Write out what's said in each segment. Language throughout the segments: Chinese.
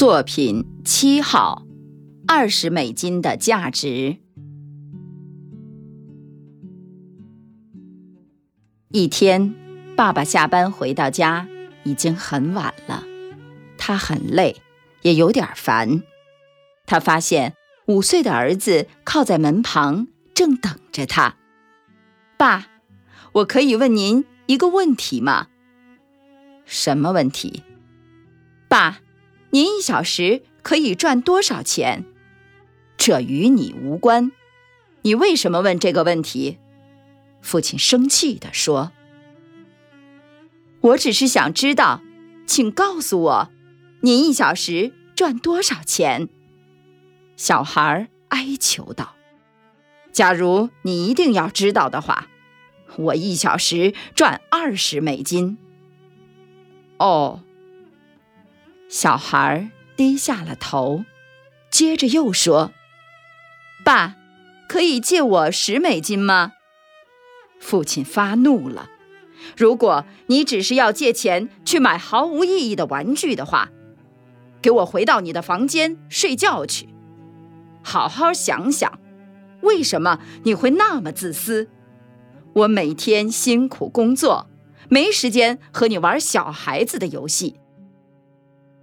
作品七号，二十美金的价值。一天，爸爸下班回到家已经很晚了，他很累，也有点烦。他发现五岁的儿子靠在门旁，正等着他。爸，我可以问您一个问题吗？什么问题？您一小时可以赚多少钱？这与你无关。你为什么问这个问题？父亲生气地说：“我只是想知道，请告诉我，您一小时赚多少钱？”小孩哀求道：“假如你一定要知道的话，我一小时赚二十美金。”哦。小孩低下了头，接着又说：“爸，可以借我十美金吗？”父亲发怒了：“如果你只是要借钱去买毫无意义的玩具的话，给我回到你的房间睡觉去。好好想想，为什么你会那么自私？我每天辛苦工作，没时间和你玩小孩子的游戏。”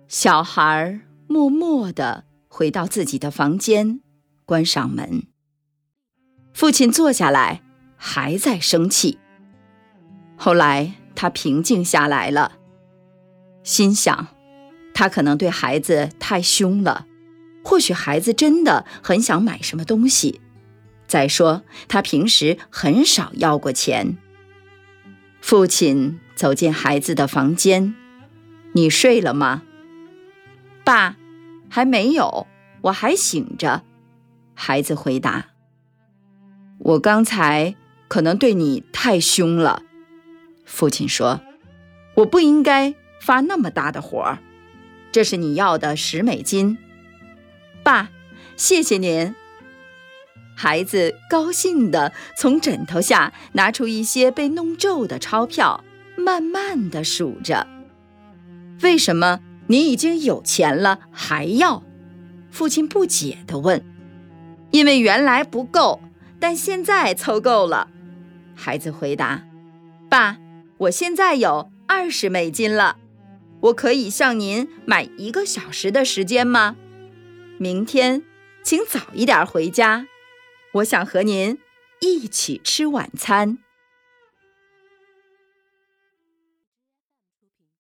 小孩默默地回到自己的房间，关上门。父亲坐下来，还在生气。后来他平静下来了，心想，他可能对孩子太凶了，或许孩子真的很想买什么东西。再说，他平时很少要过钱。父亲走进孩子的房间：“你睡了吗？”爸，还没有，我还醒着。孩子回答：“我刚才可能对你太凶了。”父亲说：“我不应该发那么大的火。”这是你要的十美金，爸，谢谢您。孩子高兴地从枕头下拿出一些被弄皱的钞票，慢慢地数着。为什么？你已经有钱了，还要？父亲不解地问。因为原来不够，但现在凑够了。孩子回答：“爸，我现在有二十美金了，我可以向您买一个小时的时间吗？明天，请早一点回家，我想和您一起吃晚餐。”